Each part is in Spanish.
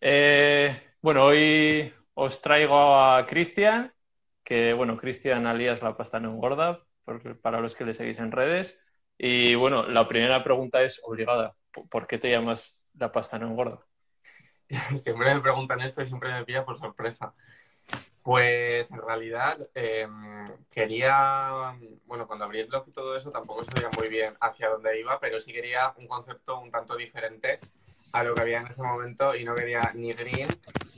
Eh, bueno, hoy os traigo a Cristian, que bueno, Cristian alias La Pasta No Engorda, para los que le seguís en redes. Y bueno, la primera pregunta es obligada. ¿Por qué te llamas La Pasta No Engorda? Siempre me preguntan esto y siempre me pilla por sorpresa. Pues en realidad em, quería, bueno, cuando abrí el blog y todo eso tampoco sabía muy bien hacia dónde iba, pero sí quería un concepto un tanto diferente a lo que había en ese momento y no quería ni green,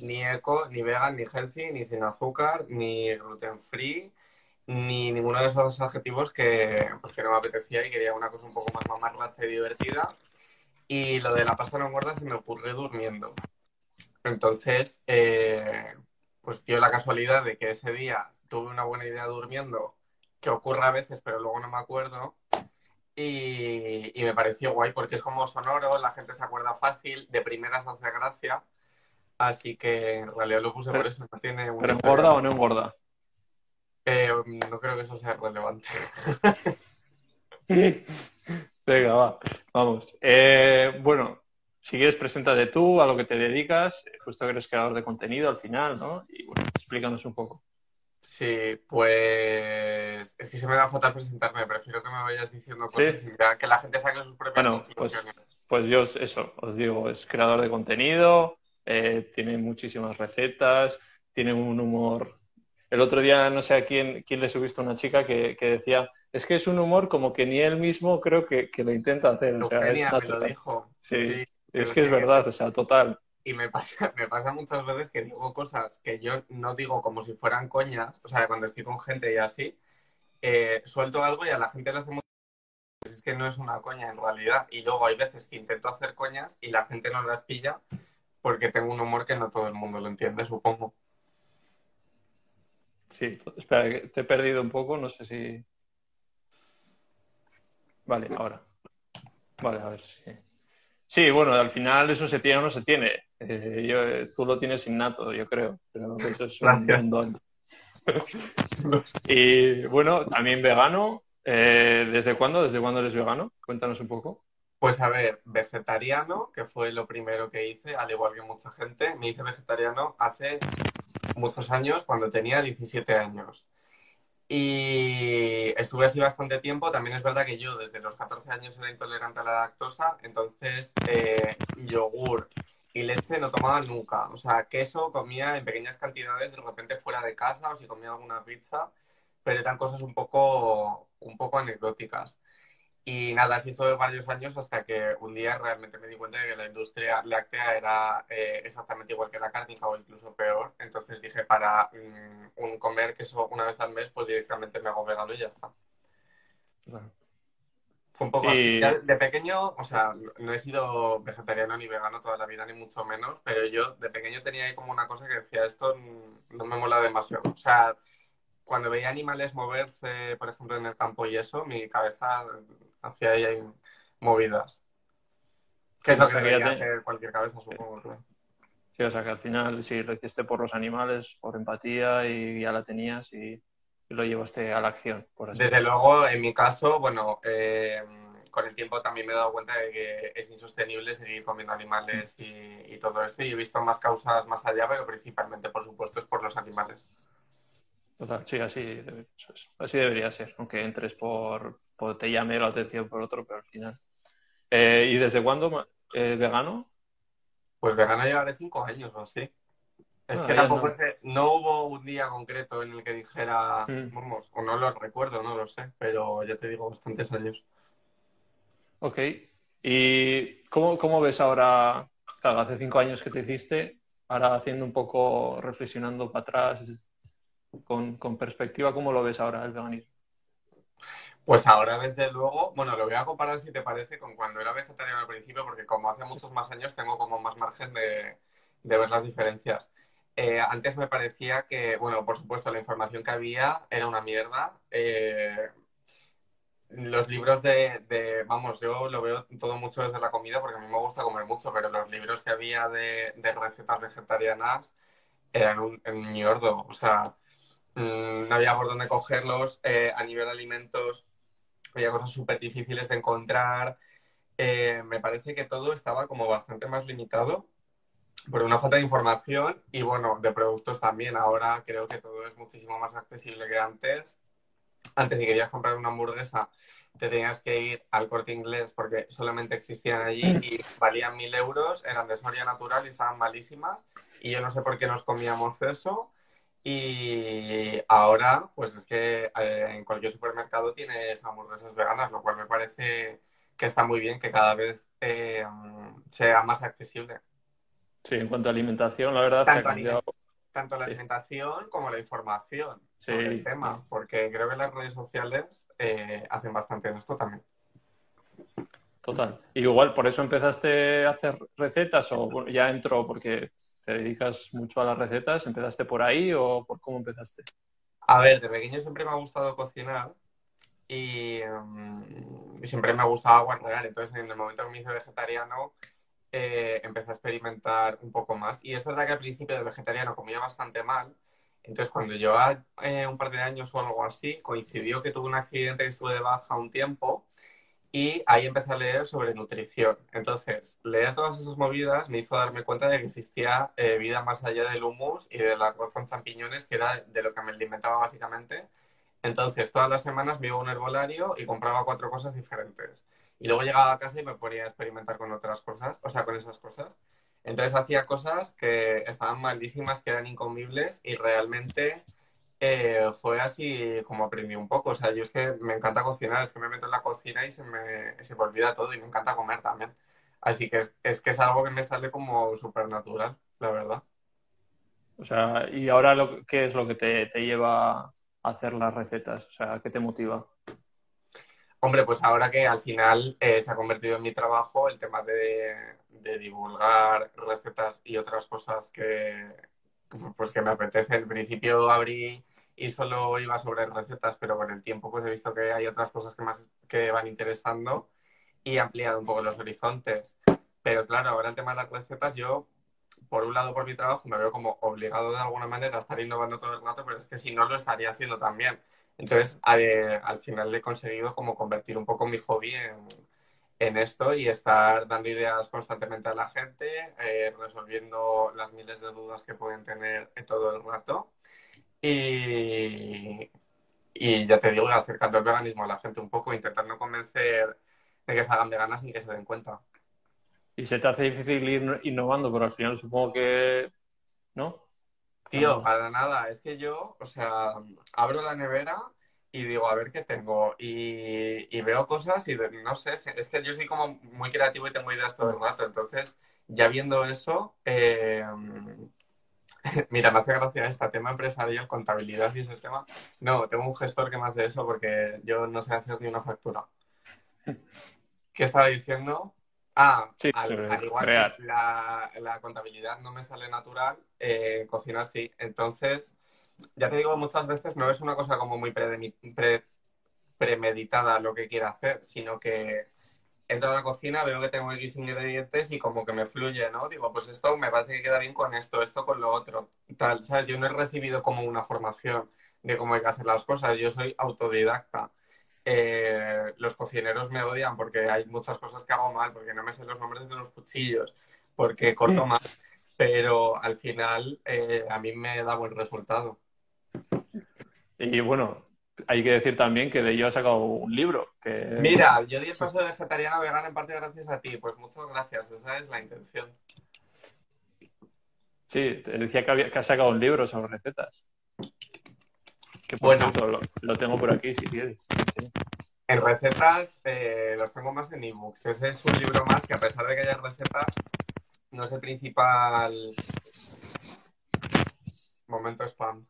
ni eco, ni vegan, ni healthy, ni sin azúcar, ni gluten free, ni ninguno de esos adjetivos que, pues, que no me apetecía y quería una cosa un poco más mamarracha y divertida. Y lo de la pasta no engorda se me ocurrió durmiendo. Entonces, eh, pues dio la casualidad de que ese día tuve una buena idea durmiendo, que ocurre a veces, pero luego no me acuerdo. Y, me pareció guay porque es como sonoro, la gente se acuerda fácil, de primeras hace gracia. Así que en realidad lo puse por eso. No tiene ¿Pero engorda o no engorda? Eh, no creo que eso sea relevante. Venga, va, vamos. Eh, bueno, si quieres, preséntate tú, a lo que te dedicas. Justo que eres creador de contenido al final, ¿no? Y bueno, explícanos un poco. Sí, pues es que se me da fatal presentarme, prefiero que me vayas diciendo cosas y que la gente saque sus propias bueno, Pues, pues yo eso, os digo, es creador de contenido, eh, tiene muchísimas recetas, tiene un humor. El otro día no sé a quién, quién le subiste a una chica que, decía, es que es un humor como que ni él mismo creo que, lo intenta hacer. O sea, me lo dijo. sí es que es verdad, o sea, total. Y me pasa, me pasa muchas veces que digo cosas que yo no digo como si fueran coñas, o sea, cuando estoy con gente y así, eh, suelto algo y a la gente le hace mucho... Es que no es una coña en realidad. Y luego hay veces que intento hacer coñas y la gente no las pilla porque tengo un humor que no todo el mundo lo entiende, supongo. Sí, espera, te he perdido un poco, no sé si... Vale, ahora. Vale, a ver si... Sí, bueno, al final eso se tiene o no se tiene. Eh, yo, tú lo tienes innato, yo creo, pero eso es un don. y bueno, también vegano. Eh, ¿Desde cuándo? ¿Desde cuándo eres vegano? Cuéntanos un poco. Pues a ver, vegetariano, que fue lo primero que hice, al igual que mucha gente, me hice vegetariano hace muchos años, cuando tenía 17 años. Y estuve así bastante tiempo. También es verdad que yo desde los 14 años era intolerante a la lactosa, entonces eh, yogur y leche no tomaba nunca. O sea, queso comía en pequeñas cantidades de repente fuera de casa o si comía alguna pizza, pero eran cosas un poco, un poco anecdóticas. Y nada, así estuve varios años hasta que un día realmente me di cuenta de que la industria láctea era eh, exactamente igual que la cárnica o incluso peor. Entonces dije, para mm, un comer queso una vez al mes, pues directamente me hago vegano y ya está. Fue un poco así. De pequeño, o sea, no he sido vegetariano ni vegano toda la vida, ni mucho menos, pero yo de pequeño tenía ahí como una cosa que decía, esto no me mola demasiado. O sea, cuando veía animales moverse, por ejemplo, en el campo y eso, mi cabeza hacía ahí movidas. Que es lo que debería hacer cualquier cabeza, supongo. Sí, o sea que al final sí lo hiciste por los animales, por empatía y ya la tenías y, lo llevaste a la acción. Por Desde luego, en mi caso, bueno, eh, con el tiempo también me he dado cuenta de que es insostenible seguir comiendo animales y, y todo esto y he visto más causas más allá, pero principalmente, por supuesto, es por los animales sí, así, así debería ser, aunque entres por, te llame la atención por otro, pero al final. Eh, ¿Y desde cuándo eh, vegano? Pues vegano llevaré cinco años o así. Es ah, que tampoco no. hubo un día concreto en el que dijera, mm. vamos, o no lo recuerdo, no lo sé, pero ya te digo, bastantes años. Ok. ¿Y cómo, cómo ves ahora, hace cinco años que te hiciste, ahora haciendo un poco, reflexionando para atrás, con, perspectiva, ¿cómo lo ves ahora el veganismo? Pues ahora, desde luego, bueno, lo voy a comparar si te parece con cuando era vegetariano al principio, porque como hace muchos más años tengo como más margen de, ver las diferencias. Eh, antes me parecía que, bueno, por supuesto, la información que había era una mierda. Eh, los libros de, vamos, yo lo veo todo mucho desde la comida porque a mí me gusta comer mucho, pero los libros que había de, recetas vegetarianas eran un, un. O sea, Mm, no había por dónde cogerlos. Eh, a nivel de alimentos había cosas súper difíciles de encontrar. Eh, me parece que todo estaba como bastante más limitado por una falta de información y bueno, de productos también. Ahora creo que todo es muchísimo más accesible que antes. Antes si querías comprar una hamburguesa te tenías que ir al corte inglés porque solamente existían allí y valían mil euros, eran de Soria Natural y estaban malísimas. Y yo no sé por qué nos comíamos eso. Y ahora, pues es que eh, en cualquier supermercado tienes hamburguesas veganas, lo cual me parece que está muy bien que cada vez eh, sea más accesible. Sí, en cuanto a alimentación, la verdad tanto, ha cambiado... tanto la alimentación como la información sobre el tema, porque creo que las redes sociales eh, hacen bastante en esto también. Total. Y igual por eso empezaste a hacer recetas o ya entró porque te dedicas mucho a las recetas, ¿empezaste por ahí o por cómo empezaste? A ver, de pequeño siempre me ha gustado cocinar y, mm, siempre me ha gustado guardar. Entonces, en el momento que me hice vegetariano, eh, empecé a experimentar un poco más. Y es verdad que al principio de vegetariano comía bastante mal. Entonces, cuando yo eh, un par de años o algo así, coincidió que tuve un accidente que estuve de baja un tiempo y ahí empecé a leer sobre nutrición. Entonces, leer todas esas movidas me hizo darme cuenta de que existía eh, vida más allá del humus y del arroz con champiñones, que era de lo que me alimentaba básicamente. Entonces, todas las semanas me iba a un herbolario y compraba cuatro cosas diferentes. Y luego llegaba a casa y me ponía a experimentar con otras cosas, o sea, con esas cosas. Entonces hacía cosas que estaban malísimas, que eran incomibles y realmente eh, fue así como aprendí un poco. O sea, yo es que me encanta cocinar, es que me meto en la cocina y se me, se me olvida todo y me encanta comer también. Así que es, es que es algo que me sale como súper natural, la verdad. O sea, ¿y ahora lo, qué es lo que te, te lleva a hacer las recetas? O sea, ¿qué te motiva? Hombre, pues ahora que al final eh, se ha convertido en mi trabajo el tema de, de, divulgar recetas y otras cosas que, pues que me apetece. En principio abrí y solo iba sobre recetas, pero con el tiempo pues he visto que hay otras cosas que más que van interesando y he ampliado un poco los horizontes. Pero claro, ahora el tema de las recetas, yo, por un lado, por mi trabajo, me veo como obligado de alguna manera a estar innovando todo el rato, pero es que si no, lo estaría haciendo también. Entonces, eh, al final he conseguido como convertir un poco mi hobby en, en esto y estar dando ideas constantemente a la gente, eh, resolviendo las miles de dudas que pueden tener todo el rato. Y, y ya te digo, acercando el veganismo a la gente un poco, intentando convencer de que se hagan veganas y que se den cuenta. ¿Y se te hace difícil ir innovando? Pero al final supongo que... ¿No? Tío, para nada. Es que yo, o sea, abro la nevera y digo, a ver qué tengo. Y, veo cosas y no sé, es que yo soy como muy creativo y tengo ideas todo el rato. Entonces, ya viendo eso, eh, Mira, me hace gracia este tema empresarial, contabilidad y ese tema. No, tengo un gestor que me hace eso porque yo no sé hacer ni una factura. ¿Qué estaba diciendo? Ah, al, igual que la, contabilidad no me sale natural, eh, cocinar sí. Entonces, ya te digo, muchas veces no es una cosa como muy premeditada lo que quiera hacer, sino que entro a la cocina, veo que tengo X ingredientes y como que me fluye, ¿no? Digo, pues esto me parece que queda bien con esto, esto con lo otro, tal, ¿sabes? Yo no he recibido como una formación de cómo hay que hacer las cosas, yo soy autodidacta. Eh, los cocineros me odian porque hay muchas cosas que hago mal, porque no me sé los nombres de los cuchillos, porque corto mal, pero al final eh, a mí me da buen resultado. Y bueno, hay que decir también que de ello ha sacado un libro. Que... Mira, yo di el paso de vegetariana vegana en parte gracias a ti. Pues muchas gracias, esa es la intención. Sí, te decía que, había, que has sacado un libro sobre recetas. Que bueno, lo, tengo por aquí si quieres. En recetas eh, los tengo más en ebooks. Ese es un libro más que a pesar de que haya recetas, no es el principal momento spam.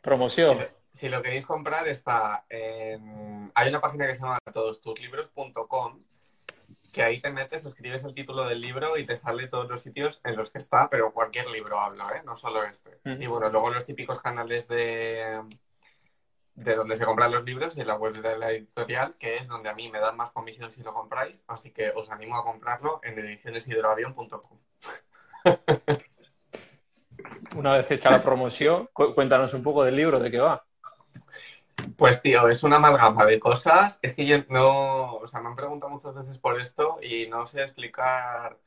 Promoción si lo queréis comprar, está en... Hay una página que se llama todostuslibros.com que ahí te metes, escribes el título del libro y te sale todos los sitios en los que está, pero cualquier libro habla, ¿eh? No solo este. Y bueno, luego los típicos canales de de donde se compran los libros y la web de la editorial, que es donde a mí me dan más comisión si lo compráis, así que os animo a comprarlo en edicioneshidroavión.com. Una vez hecha la promoción, cuéntanos un poco del libro, de qué va. Pues tío, es una amalgama de cosas. Es que yo no, o sea, me han preguntado muchas veces por esto y no sé explicar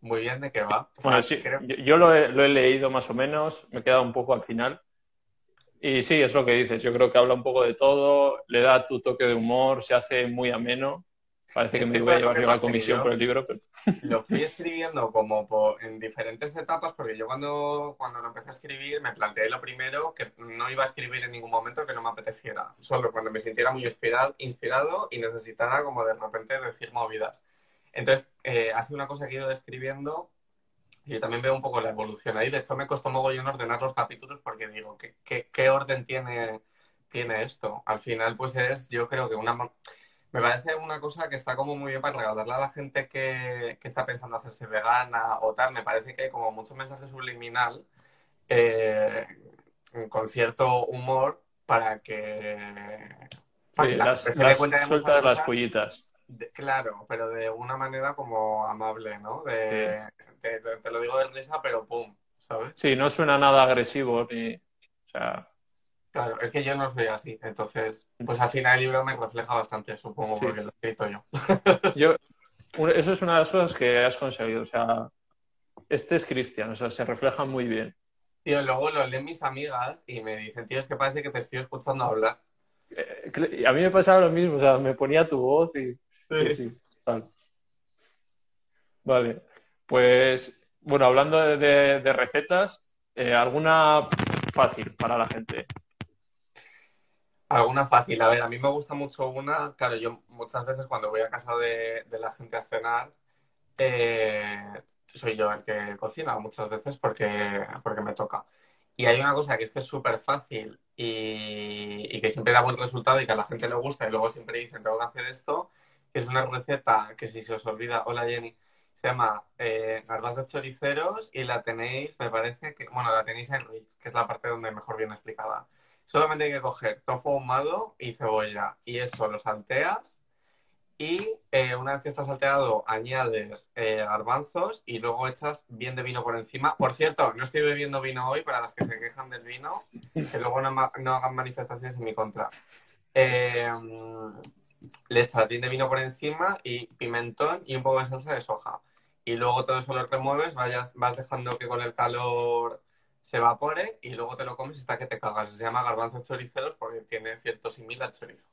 muy bien de qué va. bueno, sí, yo, lo, he, leído más o menos, me he quedado un poco al final. Y sí, es lo que dices, yo creo que habla un poco de todo, le da tu toque de humor, se hace muy ameno. Parece que me voy a llevar yo la comisión por el libro, pero... Lo fui escribiendo como en diferentes etapas, porque yo cuando, cuando lo empecé a escribir me planteé lo primero que no iba a escribir en ningún momento que no me apeteciera, solo cuando me sintiera muy inspirado, inspirado y necesitara como de repente decir movidas. Entonces, eh, ha sido una cosa que he ido describiendo y yo también veo un poco la evolución ahí. De hecho, me costó mogollón ordenar los capítulos porque digo, ¿qué, qué, qué orden tiene, tiene esto? Al final, pues es, yo creo que una me parece una cosa que está como muy bien para regalarle a la gente que, está pensando hacerse vegana o tal. Me parece que hay como mucho mensaje subliminal eh, con cierto humor para que... sí, las, sueltas las pollitas. claro, pero de una manera como amable, ¿no? De, te, te, lo digo de risa, pero pum, ¿sabes? Sí, no suena nada agresivo ni... O sea, Claro, es que yo no soy así. Entonces, pues al final el libro me refleja bastante, supongo, porque lo he escrito yo. yo. Eso es una de las cosas que has conseguido. O sea, este es Cristian, o sea, se refleja muy bien. Y luego lo leen mis amigas y me dicen, tío, es que parece que te estoy escuchando hablar. Eh, a mí me pasaba lo mismo, o sea, me ponía tu voz y. Sí, tal. Vale. Pues, bueno, hablando de, recetas, eh, ¿alguna fácil para la gente? Alguna fácil. A ver, a mí me gusta mucho una. Claro, yo muchas veces cuando voy a casa de, la gente a cenar, eh, soy yo el que cocina muchas veces porque, porque me toca. Y hay una cosa que es que es súper fácil y, que siempre da buen resultado y que a la gente le gusta y luego siempre dicen, tengo que hacer esto, que es una receta que si se os olvida, hola Jenny, se llama eh, garbanzos choriceros y la tenéis, me parece que, bueno, la tenéis en Rix, que es la parte donde mejor viene explicada. Solamente hay que coger tofu ahumado y cebolla y eso lo salteas y eh, una vez que está salteado añades eh, garbanzos y luego echas bien de vino por encima. Por cierto, no estoy bebiendo vino hoy para las que se quejan del vino, que luego no, hagan manifestaciones en mi contra. Eh, le echas bien de vino por encima y pimentón y un poco de salsa de soja. Y luego todo eso lo remueves, vayas, vas dejando que con el calor se evapore y luego te lo comes hasta que te cagas. Se llama garbanzos choriceros porque tiene cierto simil al chorizo.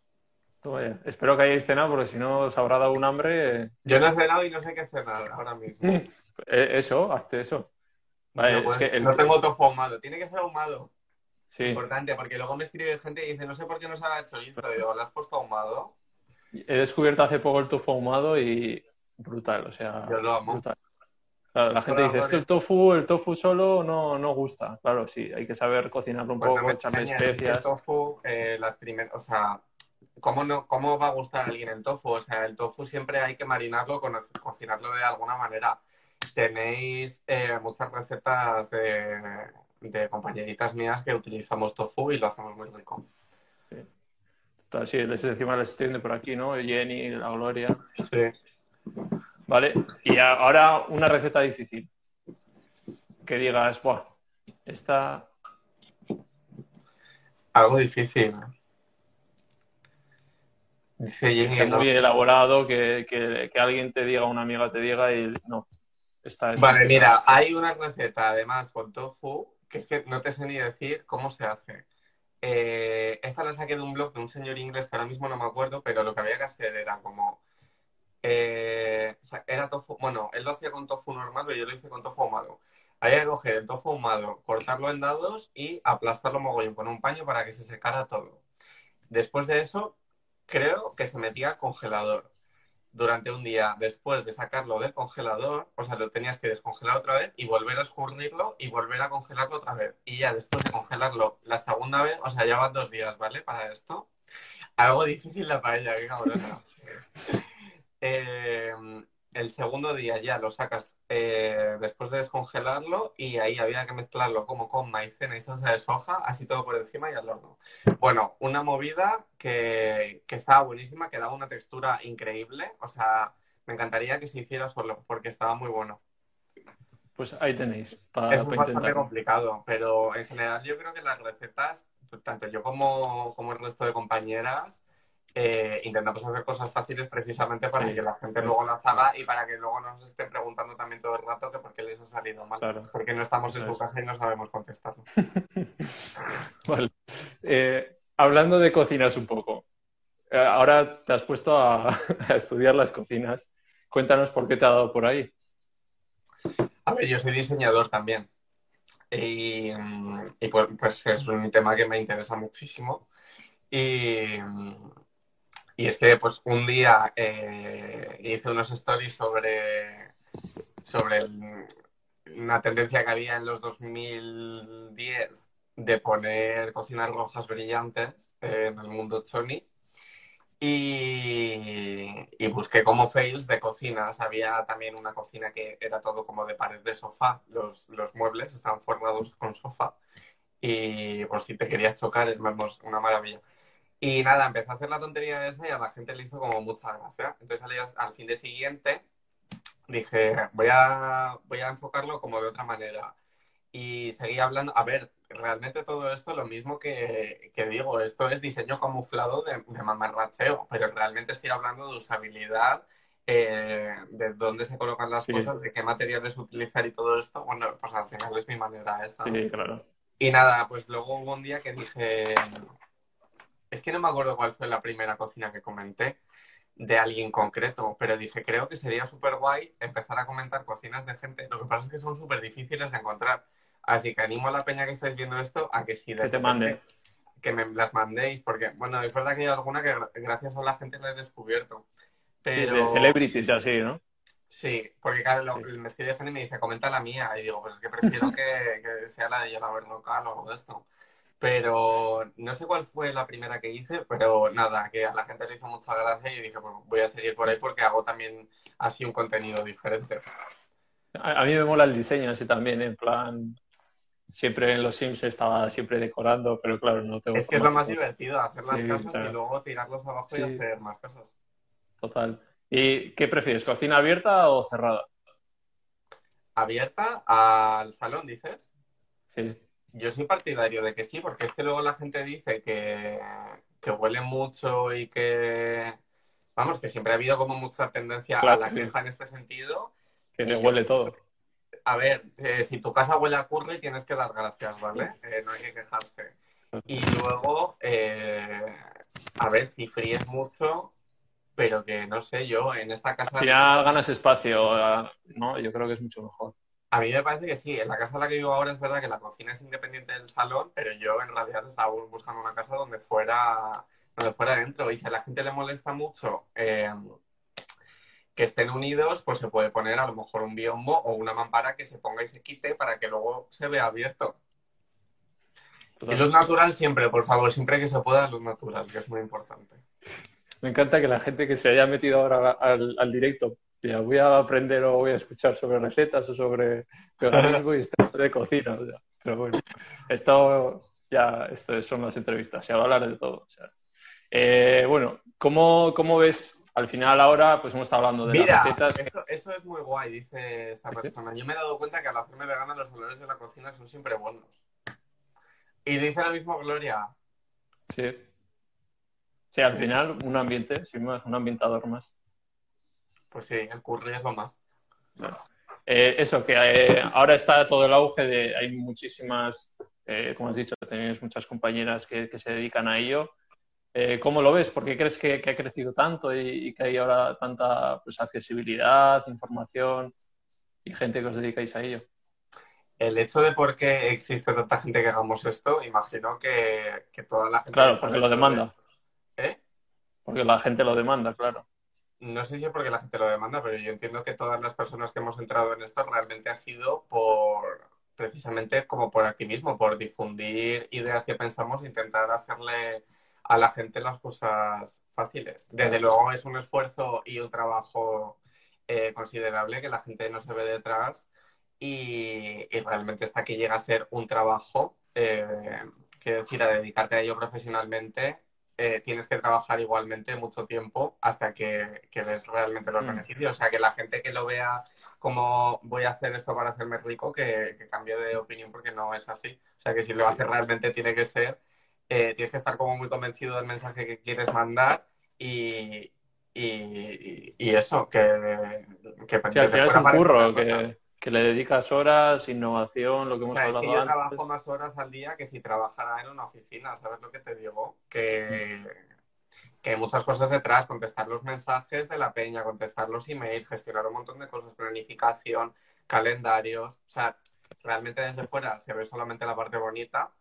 Espero que hayáis cenado porque si no os habrá dado un hambre. Yo no he cenado y no sé qué cenar ahora mismo. Eh, eso, hazte eso. Vale, pues, es que No tengo tofu ahumado. Tiene que ser ahumado. Sí. Importante, porque luego me escribe gente y dice, no sé por qué no sabe chorizo. Y digo, ¿lo has puesto ahumado? He descubierto hace poco el tofu ahumado y brutal, o sea. Yo lo amo la gente dice, es que el tofu, el tofu solo no, no gusta. Claro, sí, hay que saber cocinarlo un poco, echarle especias. El tofu, eh, las primeras, o sea, ¿cómo, no, ¿cómo va a gustar a alguien el tofu? O sea, el tofu siempre hay que marinarlo, cocinarlo de alguna manera. Tenéis eh, muchas recetas de, de, compañeritas mías que utilizamos tofu y lo hacemos muy rico. Sí, sí encima les extiende por aquí, ¿no? Jenny, la Gloria. Sí. ¿Vale? Y ahora una receta difícil. Que digas, Buah, esta. Algo difícil. Dice Jenny. muy elaborado, que, que, alguien te diga, una amiga te diga y no. Esta es vale, mira, hay una receta además con tofu que es que no te sé ni decir cómo se hace. Eh, esta la saqué de un blog de un señor inglés que ahora mismo no me acuerdo, pero lo que había que hacer era como eh, era tofu, bueno, él lo hacía con tofu normal, pero yo lo hice con tofu ahumado. Había que coger el tofu ahumado, cortarlo en dados y aplastarlo mogollón con un paño para que se secara todo. Después de eso, creo que se metía al congelador durante un día. Después de sacarlo del congelador, o sea, lo tenías que descongelar otra vez y volver a escurrirlo y volver a congelarlo otra vez. Y ya después de congelarlo la segunda vez, o sea, ya van dos días, ¿vale? Para esto. Algo difícil la paella, qué cabrón. Eh, el segundo día ya lo sacas eh, después de descongelarlo y ahí había que mezclarlo como con maicena y salsa de soja, así todo por encima y al horno. Bueno, una movida que, estaba buenísima, que daba una textura increíble. O sea, me encantaría que se hiciera solo porque estaba muy bueno. Pues ahí tenéis. es bastante complicado, pero en general yo creo que las recetas, tanto yo como, como el resto de compañeras, eh, intentamos hacer cosas fáciles precisamente para Sí. que la gente luego las haga y para que luego nos estén preguntando también todo el rato que por qué les ha salido mal. Claro. Porque no estamos en su casa y no sabemos contestarlo. Vale. Eh, hablando de cocinas un poco, eh, ahora te has puesto a, a estudiar las cocinas. Cuéntanos por qué te ha dado por ahí. A ver, yo soy diseñador también. Y, y pues, pues es un tema que me interesa muchísimo. Y, y es que pues un día eh, hice unos stories sobre, sobre una tendencia que había en los 2010 de poner cocinas rojas brillantes en el mundo choni. Y, busqué como fails de cocinas. Había también una cocina que era todo como de pared de sofá. Los, los muebles estaban forrados con sofá. Y por si te querías chocar, es una maravilla. Y nada, empecé a hacer la tontería esa y a la gente le hizo como mucha gracia. Entonces al, día- al fin de siguiente dije, voy a, voy a enfocarlo como de otra manera. Y seguí hablando, a ver, realmente todo esto lo mismo que, que digo, esto es diseño camuflado de, de mamarracheo, pero realmente estoy hablando de usabilidad, eh, de dónde se colocan las Sí. cosas, de qué materiales utilizar y todo esto. Bueno, pues al final es mi manera esta. Sí, claro. Y nada, pues luego hubo un día que dije, es que no me acuerdo cuál fue la primera cocina que comenté de alguien concreto, pero dije, creo que sería súper guay empezar a comentar cocinas de gente. Lo que pasa es que son súper difíciles de encontrar. Así que animo a la peña que estáis viendo esto a que si de Que te mande. que me las mandéis, porque bueno, es verdad que hay alguna que gra- gracias a la gente la he descubierto. Pero De celebrities así, ¿no? Sí, porque claro, lo- Sí. me escribe gente y me dice, comenta la mía. Y digo, pues es que prefiero que, que sea la de Yolaber local o algo de esto. Pero no sé cuál fue la primera que hice, pero nada, que a la gente le hizo mucha gracia y dije, pues voy a seguir por ahí porque hago también así un contenido diferente. A, a mí me mola el diseño así también, en plan, siempre en los Sims estaba siempre decorando, pero claro, no tengo Es que es lo más divertido, hacer las Sí, claro. y luego tirarlos abajo y hacer más cosas. Total. ¿Y qué prefieres, cocina abierta o cerrada? ¿Abierta al salón, dices? Sí, Yo soy partidario de que sí, porque es que luego la gente dice que, que huele mucho y que, vamos, que siempre ha habido como mucha tendencia Claro, a la queja en este sentido. que le huele todo. A ver, eh, si tu casa huele a curry tienes que dar gracias, ¿vale? Eh, no hay que quejarse. Y luego, eh, a ver, si fríes mucho, pero que no sé, yo en esta casa... Al final ganas espacio, eh, ¿no? Yo creo que es mucho mejor. A mí me parece que sí, en la casa en la que vivo ahora es verdad que la cocina es independiente del salón, pero yo en realidad estaba buscando una casa donde fuera, donde fuera dentro. Y si a la gente le molesta mucho eh, que estén unidos, pues se puede poner a lo mejor un biombo o una mampara que se ponga y se quite para que luego se vea abierto. Y luz natural siempre, por favor, siempre que se pueda, luz natural, que es muy importante. Me encanta que la gente que se haya metido ahora al, al directo, voy a aprender o voy a escuchar sobre recetas o sobre veganismo y de cocina. o sea, pero bueno, esto ya esto son las entrevistas, se va a hablar de todo. o sea. Eh, bueno, ¿cómo, ¿cómo ves? Al final ahora, pues hemos estado hablando de Mira, las recetas. eso, eso es muy guay, dice esta persona. Yo me he dado cuenta que al hacerme vegana los olores de la cocina son siempre buenos. Y dice lo mismo Gloria. Sí. Sí, al final un ambiente, sin más, un ambientador más. Pues sí, el curry es lo más. Eh, eso, que eh, ahora está todo el auge de, hay muchísimas, eh, como has dicho, tenéis muchas compañeras que, que se dedican a ello. ¿Cómo lo ves? ¿Por qué crees que, que ha crecido tanto y, y que hay ahora tanta pues, accesibilidad, información y gente que os dedicáis a ello? El hecho de por qué existe tanta gente que hagamos esto, imagino que, que toda la gente... Claro, porque lo demanda. ¿Eh? Porque la gente lo demanda, claro. No sé si es porque la gente lo demanda, pero yo entiendo que todas las personas que hemos entrado en esto realmente ha sido por precisamente como por activismo, por difundir ideas que pensamos, intentar hacerle a la gente las cosas fáciles. Desde luego es un esfuerzo y un trabajo eh, considerable que la gente no se ve detrás y, y realmente hasta que llega a ser un trabajo, eh, quiero decir, a dedicarte a ello profesionalmente, eh, tienes que trabajar igualmente mucho tiempo hasta que, que ves realmente los Mm. beneficios. O sea, que la gente que lo vea como voy a hacer esto para hacerme rico, que, que cambie de opinión porque no es así. O sea, que si lo hace realmente tiene que ser, eh, tienes que estar como muy convencido del mensaje que quieres mandar y, y, y eso, que, que Sí, al final es fuera un parece curro una cosa. que, que le dedicas horas, innovación, lo que O hemos sea, es que hablado yo antes. trabajo más horas al día que si trabajara en una oficina, ¿sabes lo que te digo? Que, que hay muchas cosas detrás, contestar los mensajes de la peña, contestar los emails, gestionar un montón de cosas, planificación, calendarios. O sea, realmente desde fuera se ve solamente la parte bonita.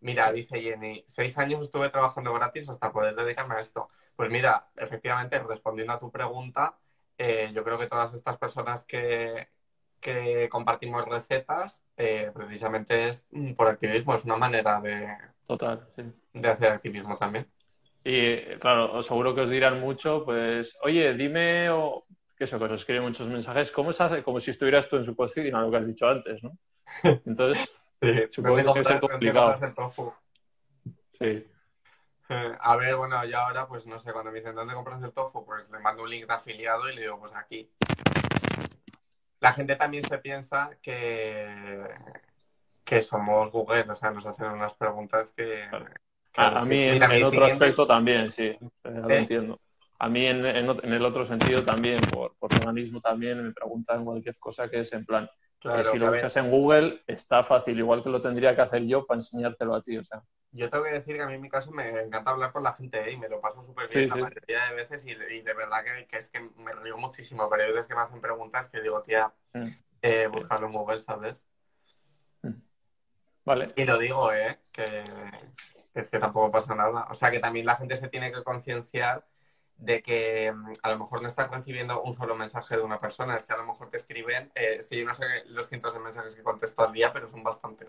Mira, dice Jenny, seis años estuve trabajando gratis hasta poder dedicarme a esto. Pues mira, efectivamente, respondiendo a tu pregunta, eh, yo creo que todas estas personas que, que compartimos recetas, eh, precisamente es mm, por activismo, es una manera de, Total, sí. de hacer activismo también. Y claro, os seguro que os dirán mucho, pues, oye, dime, o que eso, que os escriben muchos mensajes, ¿cómo se hace? Como si estuvieras tú en su cocina, lo que has dicho antes, ¿no? Entonces, Sí, Supongo ¿dónde que debe ser complicado. sí, Eh, A ver, bueno, yo ahora, pues no sé, cuando me dicen ¿dónde compras el tofu? Pues le mando un link de afiliado y le digo, pues aquí. La gente también se piensa que, que somos Google, o sea, nos hacen unas preguntas que... Claro. que a, a mí en, en otro siguiente- aspecto también, sí, eh, lo entiendo. A mí en, en ot- en el otro sentido también, por, por organismo también, me preguntan cualquier cosa que es en plan, Claro, eh, si que lo buscas en Google, está fácil, igual que lo tendría que hacer yo para enseñártelo a ti, o sea. Yo tengo que decir que a mí en mi caso me encanta hablar con la gente ¿eh? y me lo paso súper bien Sí, la sí. mayoría de veces y, y de verdad que, que es que me río muchísimo, pero hay veces que me hacen preguntas que digo, tía, Mm. eh, buscarlo en Google, ¿sabes? Vale, Y lo digo, ¿eh? Que, que es que tampoco pasa nada. O sea que también la gente se tiene que concienciar de que mm, a lo mejor no estás recibiendo un solo mensaje de una persona, es que a lo mejor te escriben, eh, es que yo no sé los cientos de mensajes que contesto al día, pero son bastantes.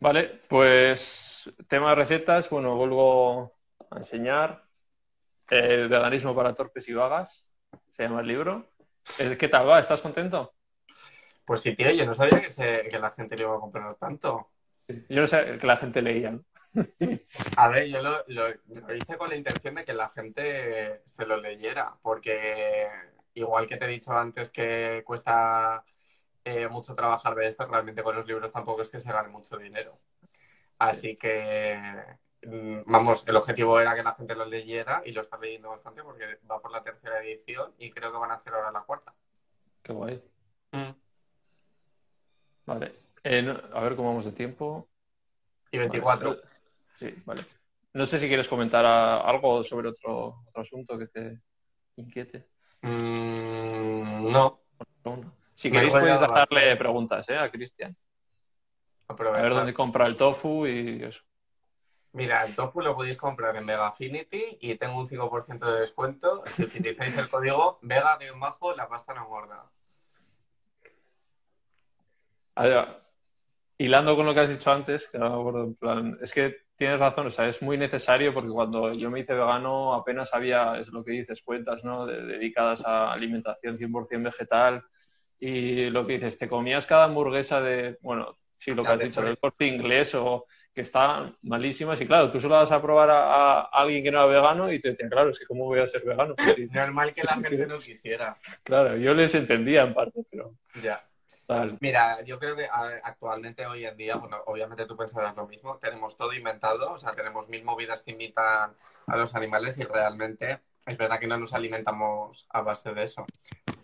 vale, pues tema de recetas, bueno, vuelvo a enseñar. Eh, veganismo para torpes y vagas, se llama el libro. Eh, ¿Qué tal va? ¿Estás contento? Pues sí, tío, yo no sabía que, se- que la gente le iba a comprar tanto. Yo no sé que la gente leía, ¿no? A ver, yo lo, lo- lo hice con la intención de que la gente se lo leyera, porque igual que te he dicho antes que cuesta eh, mucho trabajar de esto, realmente con los libros tampoco es que se gane mucho dinero. Así que, mm, vamos, el objetivo era que la gente lo leyera y lo está leyendo bastante porque va por la tercera edición y creo que van a hacer ahora la cuarta. Qué guay. Mm. Vale. Eh, a ver cómo vamos de tiempo. Y 24. Vale. Sí, vale. No sé si quieres comentar algo sobre otro, otro asunto que te inquiete. Mm, no. Si queréis podéis dejarle preguntas ¿eh? a Cristian. A ver dónde compra el tofu y eso. Mira, el tofu lo podéis comprar en Vegafinity y tengo un 5% de descuento si utilizáis el código vega bajo la pasta no gorda. Hilando con lo que has dicho antes, que no me acuerdo, en plan, es que tienes razón, o sea, es muy necesario porque cuando yo me hice vegano apenas había, es lo que dices, cuentas, ¿no? De- dedicadas a alimentación 100% vegetal y lo que dices, te comías cada hamburguesa de, bueno, sí, lo que has dicho, del corte inglés o que están malísimas y claro, tú solo vas a probar a, a alguien que no era vegano y te decían, claro, es que cómo voy a ser vegano. Sí, Normal que la gente no quisiera. claro, yo les entendía en parte, pero Ya. Tal. Mira, yo creo que actualmente, hoy en día, bueno, obviamente tú pensarás lo mismo, tenemos todo inventado, o sea, tenemos mil movidas que invitan a los animales y realmente es verdad que no nos alimentamos a base de eso.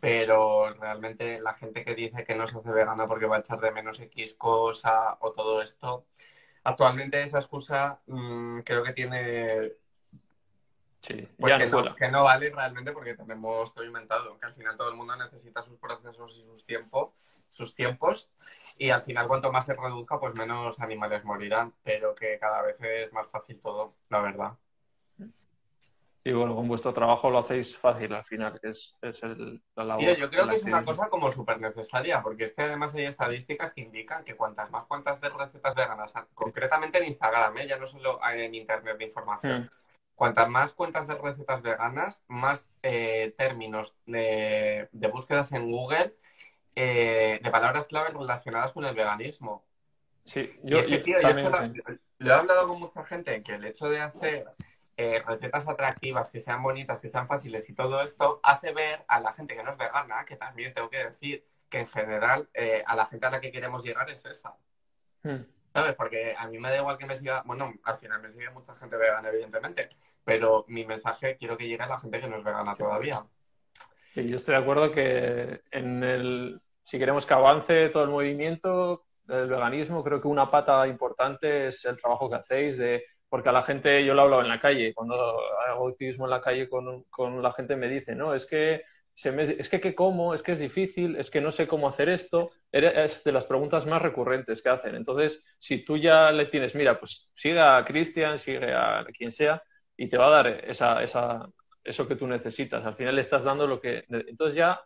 Pero realmente la gente que dice que no se hace vegana porque va a echar de menos X cosa o todo esto, actualmente esa excusa mm, creo que tiene Sí, pues que, no que no vale realmente porque tenemos todo inventado, que al final todo el mundo necesita sus procesos y sus tiempos, sus tiempos, y al final cuanto más se reduzca, pues menos animales morirán, pero que cada vez es más fácil todo, la verdad. Y bueno, con vuestro trabajo lo hacéis fácil al final, que es, es el, la labor. Tío, yo creo que es una cosa como súper necesaria, porque es que además hay estadísticas que indican que cuantas más cuentas de recetas veganas, concretamente en Instagram, ¿eh? ya no solo en Internet de información, Mm, Cuantas más cuentas de recetas veganas, más eh, términos de, de búsquedas en Google eh, de palabras claves relacionadas con el veganismo. Sí, yo, es que, tío, yo esto lo, lo he hablado con mucha gente, que el hecho de hacer eh, recetas atractivas, que sean bonitas, que sean fáciles y todo esto, hace ver a la gente que no es vegana, que también tengo que decir que en general eh, a la gente a la que queremos llegar es esa. Mm, ¿Sabes? Porque a mí me da igual que me siga, bueno, al final me sigue mucha gente vegana, evidentemente, pero mi mensaje quiero que llegue a la gente que no es vegana todavía. Y yo estoy de acuerdo que en el, si queremos que avance todo el movimiento del veganismo, creo que una pata importante es el trabajo que hacéis de porque a la gente, yo lo he hablado en la calle, cuando hago activismo en la calle con, con la gente me dice, no, es que se me, es que qué como, es que es difícil, es que no sé cómo hacer esto, es de las preguntas más recurrentes que hacen. Entonces, si tú ya le tienes, mira, pues sigue a Cristian, sigue a quien sea, y te va a dar esa, esa, eso que tú necesitas. Al final le estás dando lo que... Entonces ya,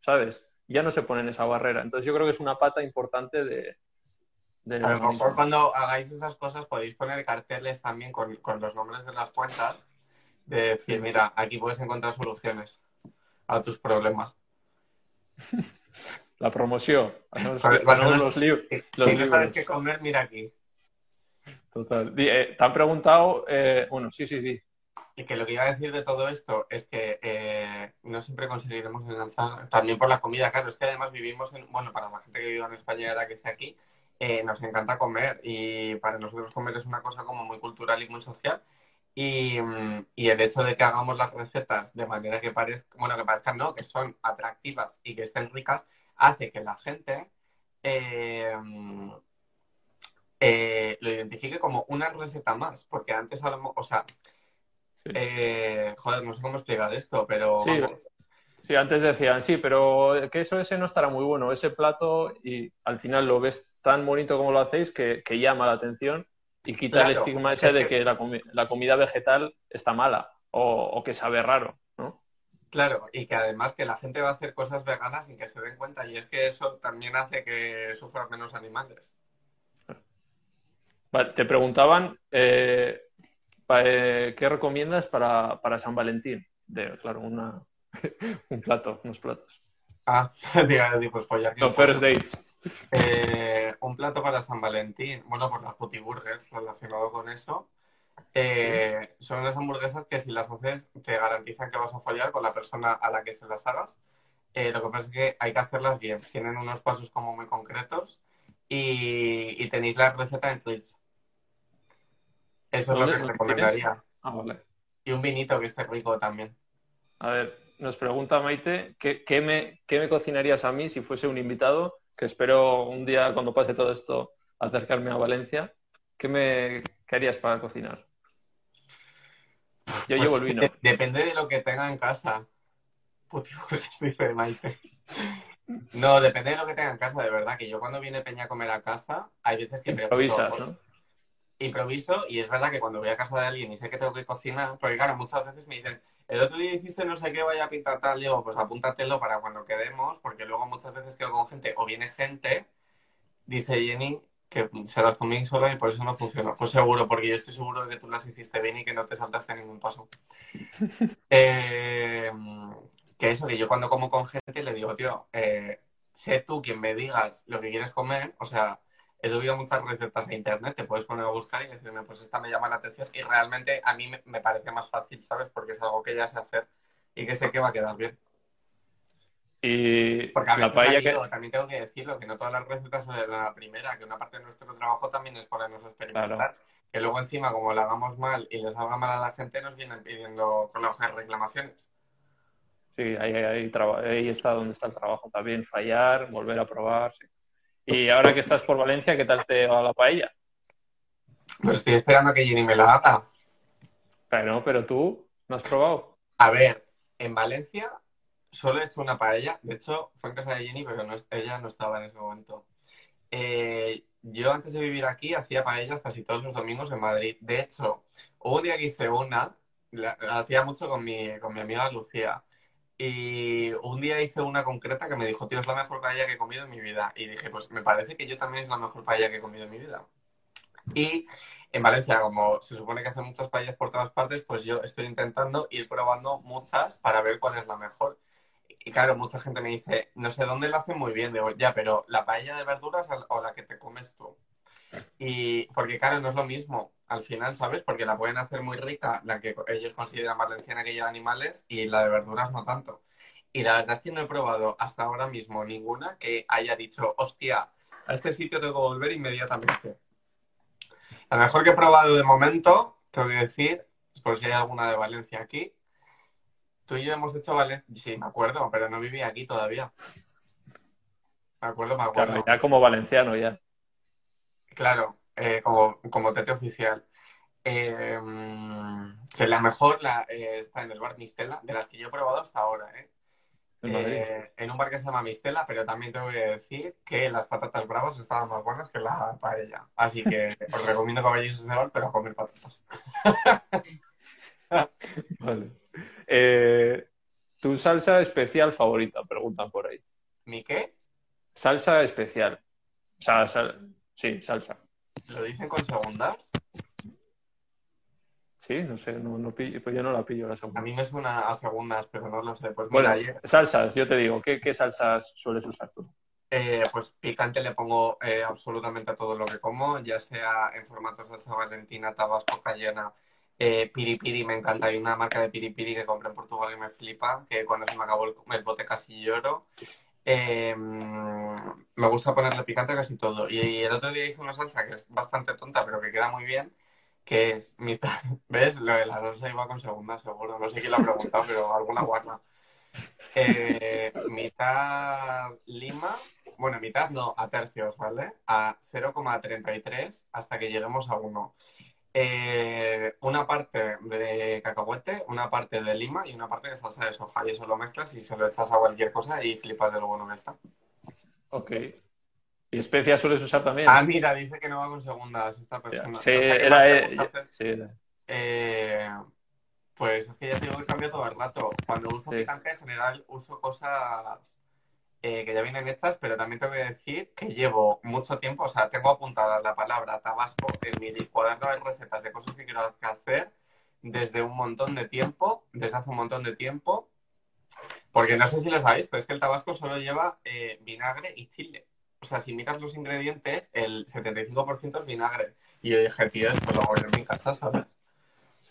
¿sabes? Ya no se pone en esa barrera. Entonces yo creo que es una pata importante de... a lo mejor cuando hagáis esas cosas podéis poner carteles también con, con los nombres de las cuentas, de decir, mira, aquí puedes encontrar soluciones a tus problemas. La promoción. los, libros. Si no sabes qué comer, mira aquí. Total. Eh, te han preguntado, eh, bueno, sí, sí, sí. Y que lo que iba a decir de todo esto es que eh, no siempre conseguiremos enganchar, también por la comida, claro, es que además vivimos en, bueno, para la gente que vive en España ahora que está aquí, eh, nos encanta comer y para nosotros comer es una cosa como muy cultural y muy social. Y, y, el hecho de que hagamos las recetas de manera que parezcan, bueno, que parezcan, no, que son atractivas y que estén ricas, hace que la gente eh, lo identifique como una receta más, porque antes, o sea, eh, joder, no sé cómo explicar esto, pero. Sí, antes decían, sí, pero que eso ese no estará muy bueno, ese plato, y al final lo ves tan bonito como lo hacéis que, llama la atención y quita el estigma ese de que la, comida vegetal está mala o, que sabe raro, ¿no? Claro, y que además que la gente va a hacer cosas veganas sin que se den cuenta, y es que eso también hace que sufran menos animales. Vale, te preguntaban, eh, eh, ¿qué recomiendas para, San Valentín? De, claro, una, un plato, unos platos. Ah, pues follar. No, first dates. Eh, un plato para San Valentín. Bueno, pues las putiburgers relacionado con eso. Eh, son unas hamburguesas que si las haces te garantizan que vas a follar con la persona a la que se las hagas. lo que pasa es que hay que hacerlas bien. Tienen unos pasos como muy concretos y, tenéis la receta en Twitch. Eso es lo que recomendaría. Ah, y un vinito que esté rico también. A ver, nos pregunta Maite, ¿qué, me, me cocinarías a mí si fuese un invitado? Que espero un día, cuando pase todo esto, acercarme a Valencia. ¿Qué me harías para cocinar? Yo llevo el pues vino. depende de lo que tenga en casa. dice Maite. No, depende de lo que tenga en casa, de verdad. Que yo cuando viene Peña a comer a casa, hay veces que Improvisas, ¿no? Improviso y es verdad que cuando voy a casa de alguien y sé que tengo que cocinar, porque claro, muchas veces me dicen, el otro día hiciste no sé qué, vaya a pintar tal, digo, pues apúntatelo para cuando quedemos, porque luego muchas veces quedo con gente o viene gente, dice Jenny, que se las comí sola y por eso no funciona. Pues seguro, porque yo estoy seguro de que tú las hiciste bien y que no te saltaste ningún paso. Eh, que eso, que yo cuando como con gente le digo, tío, eh, sé tú quien me digas lo que quieres comer, o sea, he subido muchas recetas a internet, te puedes poner a buscar y decirme, pues esta me llama la atención y realmente a mí me, parece más fácil, ¿sabes? Porque es algo que ya sé hacer y que sé que va a quedar bien. Y Porque a la paella que... También tengo que decirlo, que no todas las recetas son la primera, que una parte de nuestro trabajo también es ponernos a experimentar. Que luego encima, como la hagamos mal y les salga mal a la gente, nos vienen pidiendo con la hoja de reclamaciones. Sí, ahí, ahí, ahí, está donde está el trabajo también, fallar, volver a probar. Sí. Y ahora que estás por Valencia, ¿qué tal te va la paella? Pues estoy esperando a que Jenny me la haga. Pero, pero tú, ¿no has probado? A ver, en Valencia solo he hecho una paella. De hecho, fue en casa de Jenny, pero ella no estaba en ese momento. Eh, yo antes de vivir aquí hacía paellas casi todos los domingos en Madrid. De hecho, hubo un día que hice una, la, hacía mucho con mi, con mi amiga Lucía. Y un día hice una concreta que me dijo, tío, es la mejor paella que he comido en mi vida. Y dije, pues me parece que yo también es la mejor paella que he comido en mi vida. Y en Valencia, como se supone que hacen muchas paellas por todas partes, pues yo estoy intentando ir probando muchas para ver cuál es la mejor. Y claro, mucha gente me dice, no sé dónde la hacen muy bien. Digo, ya, pero la paella de verduras o la que te comes tú. Y porque, claro, no es lo mismo al final, ¿sabes? Porque la pueden hacer muy rica, la que ellos consideran valenciana que lleva animales, y la de verduras no tanto. Y la verdad es que no he probado hasta ahora mismo ninguna que haya dicho, hostia, a este sitio tengo que volver inmediatamente. La mejor que he probado de momento, tengo que decir, por si hay alguna de Valencia aquí. Tú y yo hemos hecho Valencia. Sí, me acuerdo, pero no vivía aquí todavía. Me acuerdo, me acuerdo. Claro, ya como valenciano ya. Claro, eh, como, como tete oficial. Eh, que la mejor la, eh, está en el bar Mistela, de las que yo he probado hasta ahora, ¿eh? En. Eh, en un bar que se llama Mistela, pero también tengo que decir que las patatas bravas estaban más buenas que la paella. Así que os recomiendo que vayáis a ese bar, pero a comer patatas. Vale. ¿Tu salsa especial favorita? Preguntan por ahí. ¿Mi qué? Salsa especial. O sea, sal- sí, salsa. ¿Lo dicen con segundas? Sí, no sé, no, no pillo- pues yo no la pillo la A segunda. mí me suena a segundas, pero no lo sé. Pues mira, Bueno, ayer, salsas, yo te digo, ¿qué, qué salsas sueles usar tú? eh, pues picante le pongo eh, absolutamente a todo lo que como, ya sea en formato salsa valentina, tabasco, cayena, eh, piripiri, me encanta. Hay una marca de piripiri que compré en Portugal y me flipa, que cuando se me acabó el, el bote casi lloro. Eh, me gusta ponerle picante a casi todo. Y, el otro día hice una salsa que es bastante tonta, pero que queda muy bien, que es mitad. ¿Ves? Lo de la salsa iba con segunda, seguro. No sé quién lo ha preguntado, pero alguna guarda. Eh, mitad lima, bueno, mitad no, a tercios, ¿vale? A 0,33 hasta que lleguemos a 1. Eh, una parte de cacahuete, una parte de lima y una parte de salsa de soja. Y eso lo mezclas y se lo echas a cualquier cosa y flipas de lo bueno que está. Ok. ¿Y especias sueles usar también? Ah, mira, dice que no va con segundas esta persona. Sí, O sea, ¿qué era, hacer? sí, era. Eh, pues es que ya te digo que cambia todo el rato. Cuando uso Sí. picante, en general uso cosas eh, que ya vienen hechas, pero también tengo que decir que llevo mucho tiempo, o sea, tengo apuntada la palabra tabasco en mi cuaderno de recetas de cosas que quiero hacer desde un montón de tiempo, desde hace un montón de tiempo, porque no sé si lo sabéis, pero es que el tabasco solo lleva eh, vinagre y chile. O sea, si miras los ingredientes, el 75% es vinagre. Y yo dije, tío, esto lo hago en mi casa, ¿sabes?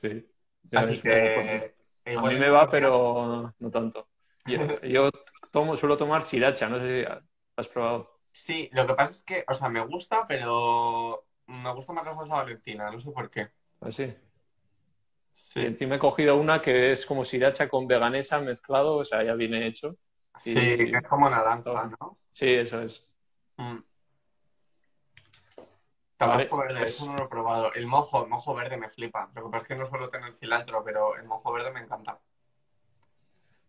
Sí. Así fuerte. que... A igual mí me va, pero no tanto. Yo, yo tomo, suelo tomar sriracha, no sé si has probado. Sí, lo que pasa es que, o sea, me gusta, pero me gusta más la salsa valentina, no sé por qué. Así. Y Sí, encima he cogido una que es como sriracha con veganesa mezclado, o sea, ya viene hecho. sí, Y- que es como naranja, ¿no? Sí, eso es. Mm. Tabasco Vale, verde, pues- eso no lo he probado. El mojo, el mojo verde me flipa. Lo que pasa es que no suelo tener cilantro, pero el mojo verde me encanta.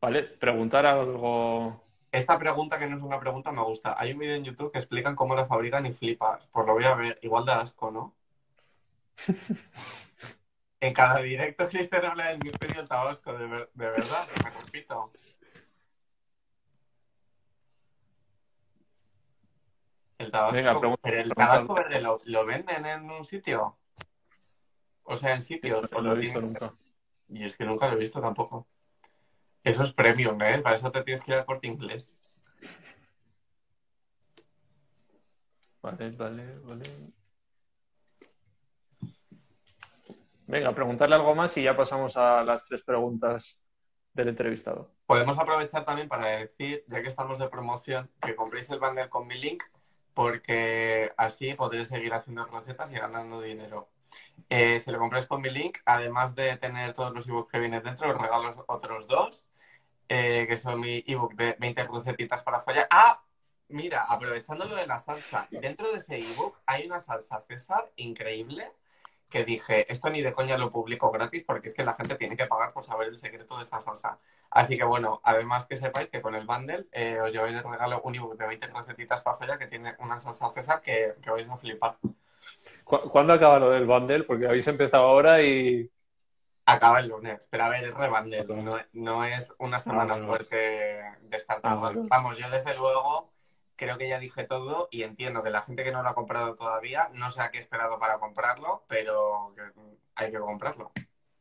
Vale, preguntar algo. Esta pregunta, que no es una pregunta, me gusta. Hay un vídeo en YouTube que explican cómo la fabrican y flipas. Pues lo voy a ver. Igual da asco, ¿no? En cada directo Cristian habla del misterio del tabasco, de, ver- de verdad, me repito. El tabasco, Venga, pregunta- pero el pregunta. tabasco verde lo, lo venden en un sitio. O sea, en sitios. No lo he visto nunca. Y es que nunca lo he visto tampoco. Eso es premium, ¿eh? Para eso te tienes que ir al corte inglés. Vale, vale, vale. Venga, preguntarle algo más y ya pasamos a las tres preguntas del entrevistado. Podemos aprovechar también para decir, ya que estamos de promoción, que compréis el bundle con mi link, porque así podréis seguir haciendo recetas y ganando dinero. Eh, si lo compráis con mi link, además de tener todos los ebooks que vienen dentro, os regalo otros dos, eh, que son mi ebook de 20 recetitas para follar. ¡Ah! Mira, aprovechando lo de la salsa, dentro de ese ebook hay una salsa César increíble que dije, esto ni de coña lo publico gratis porque es que la gente tiene que pagar por saber el secreto de esta salsa. Así que bueno, además que sepáis que con el bundle eh, os lleváis de regalo un ebook de 20 recetitas para follar que tiene una salsa César que, que vais a flipar. ¿Cu- ¿Cuándo acaba lo del bundle? Porque habéis empezado ahora y. Acaba el lunes, pero a ver, es rebundle, no, no es una semana Ah, vale. fuerte de estar Ah, vale. Vamos, yo desde luego creo que ya dije todo y entiendo que la gente que no lo ha comprado todavía no sé a qué he esperado para comprarlo, pero hay que comprarlo.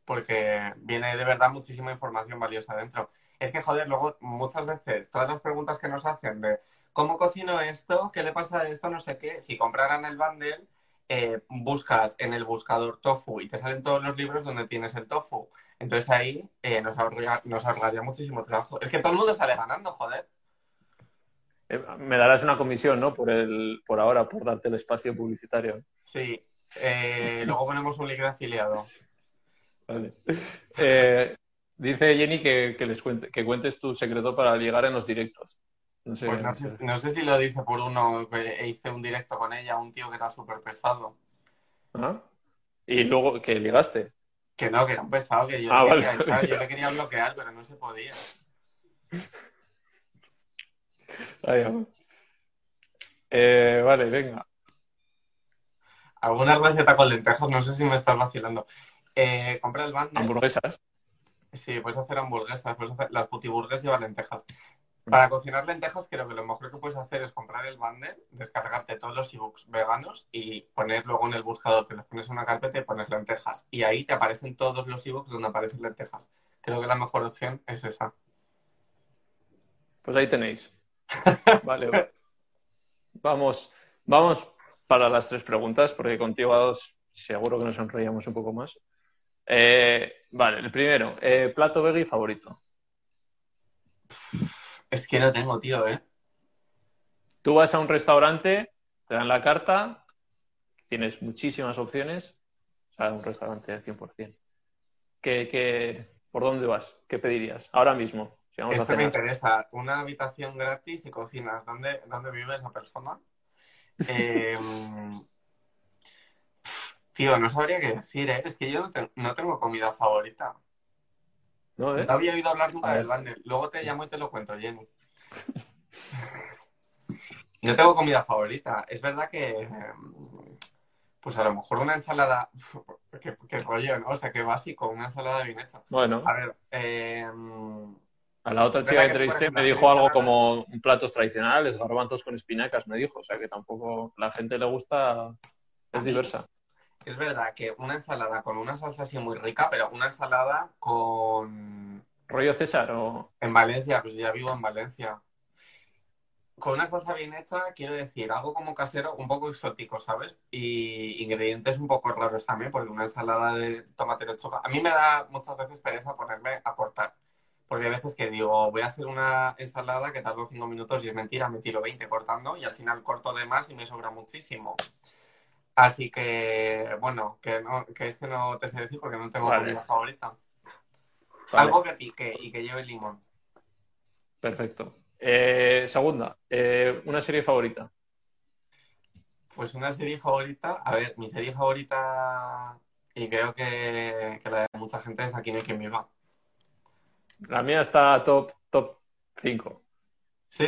Porque viene de verdad muchísima información valiosa dentro. Es que, joder, luego muchas veces todas las preguntas que nos hacen de ¿cómo cocino esto? ¿Qué le pasa a esto? No sé qué. Si compraran el bundle, eh, buscas en el buscador tofu y te salen todos los libros donde tienes el tofu. Entonces ahí eh, nos, ahorraría, nos ahorraría muchísimo trabajo. Es que todo el mundo sale ganando, joder. eh, me darás una comisión, ¿no? Por el, por ahora, por darte el espacio publicitario. Sí, luego ponemos un link de afiliado. Vale. Dice Jenny que, que les cuente, que cuentes tu secreto para llegar en los directos. No sé, Pues no sé, no sé si lo dice por uno, que hice un directo con ella, un tío que era súper pesado. ¿Ah? Y luego que ligaste. Que no, que era un pesado, que yo, Ah, le, quería, yo le quería bloquear, pero no se podía. Ahí. Eh, vale, venga. Alguna receta con lentejas, no sé si me estás vacilando. Eh, compra el bundle. Hamburguesas. Sí, puedes hacer hamburguesas, puedes hacer... las putiburgues llevan lentejas. Para cocinar lentejas, creo que lo mejor que puedes hacer es comprar el bundle, descargarte todos los ebooks veganos y poner luego en el buscador, te los pones en una carpeta y pones lentejas. Y ahí te aparecen todos los ebooks donde aparecen lentejas. Creo que la mejor opción es esa. Pues ahí tenéis. Vale. va. Vamos, vamos para las tres preguntas, porque contigo a dos seguro que nos enrollamos un poco más. Eh, vale, el primero, eh, plato veggie favorito. Es que no tengo, tío, ¿eh? Tú vas a un restaurante, te dan la carta, tienes muchísimas opciones, o sea, un restaurante al 100%. ¿Qué, qué, por dónde vas? ¿Qué pedirías? Ahora mismo, si vamos a Esto me interesa. Una habitación gratis y cocinas. ¿Dónde, dónde vive esa persona? Eh, tío, no sabría qué decir, ¿eh? Es que yo no, te- no tengo comida favorita. ¿No, eh? No había oído hablar nunca del bundle. Luego te llamo y te lo cuento, Jenny. No tengo comida favorita. Es verdad que, mm, pues a lo mejor una ensalada, qué rollo, ¿no? O sea, qué básico, una ensalada bien hecha. Bueno, A ver, eh, a la otra chica que que, entrevisté me dijo algo como platos tradicionales, garbanzos con espinacas, me dijo. O sea que tampoco la gente le gusta, es diversa. Es verdad que una ensalada con una salsa así muy rica, pero una ensalada con... ¿Rollo César o...? En Valencia, pues ya vivo en Valencia. Con una salsa bien hecha, quiero decir, algo como casero, un poco exótico, ¿sabes? Y ingredientes un poco raros también, porque una ensalada de tomate lechuga... A mí me da muchas veces pereza ponerme a cortar. Porque hay veces que digo, voy a hacer una ensalada que tardo cinco minutos y es mentira, me tiro 20 cortando y al final corto de más y me sobra muchísimo. Así que, bueno, que, no, que este no te sé decir porque no tengo Vale. comida favorita. Vale, Algo que pique y que lleve limón. perfecto. Eh, segunda, eh, una serie favorita. Pues una serie favorita, a ver, mi serie favorita, y creo que, que la de mucha gente es Aquí no hay quien viva. La mía está top, top 5. Sí,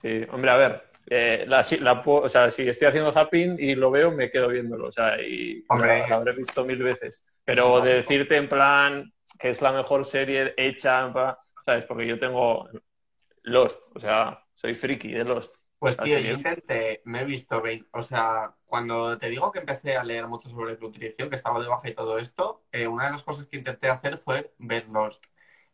Sí, hombre, a ver, eh, la, si- la o sea, si estoy haciendo zapping y lo veo, me quedo viéndolo, o sea, y la, la habré visto mil veces. Pero de decirte en plan que es la mejor serie hecha, en plan, ¿sabes? Porque yo tengo Lost, o sea, soy friki de Lost. pues tío, yo intenté, me he visto, o sea, cuando te digo que empecé a leer mucho sobre nutrición, que estaba de baja y todo esto, eh, una de las cosas que intenté hacer fue ver Lost.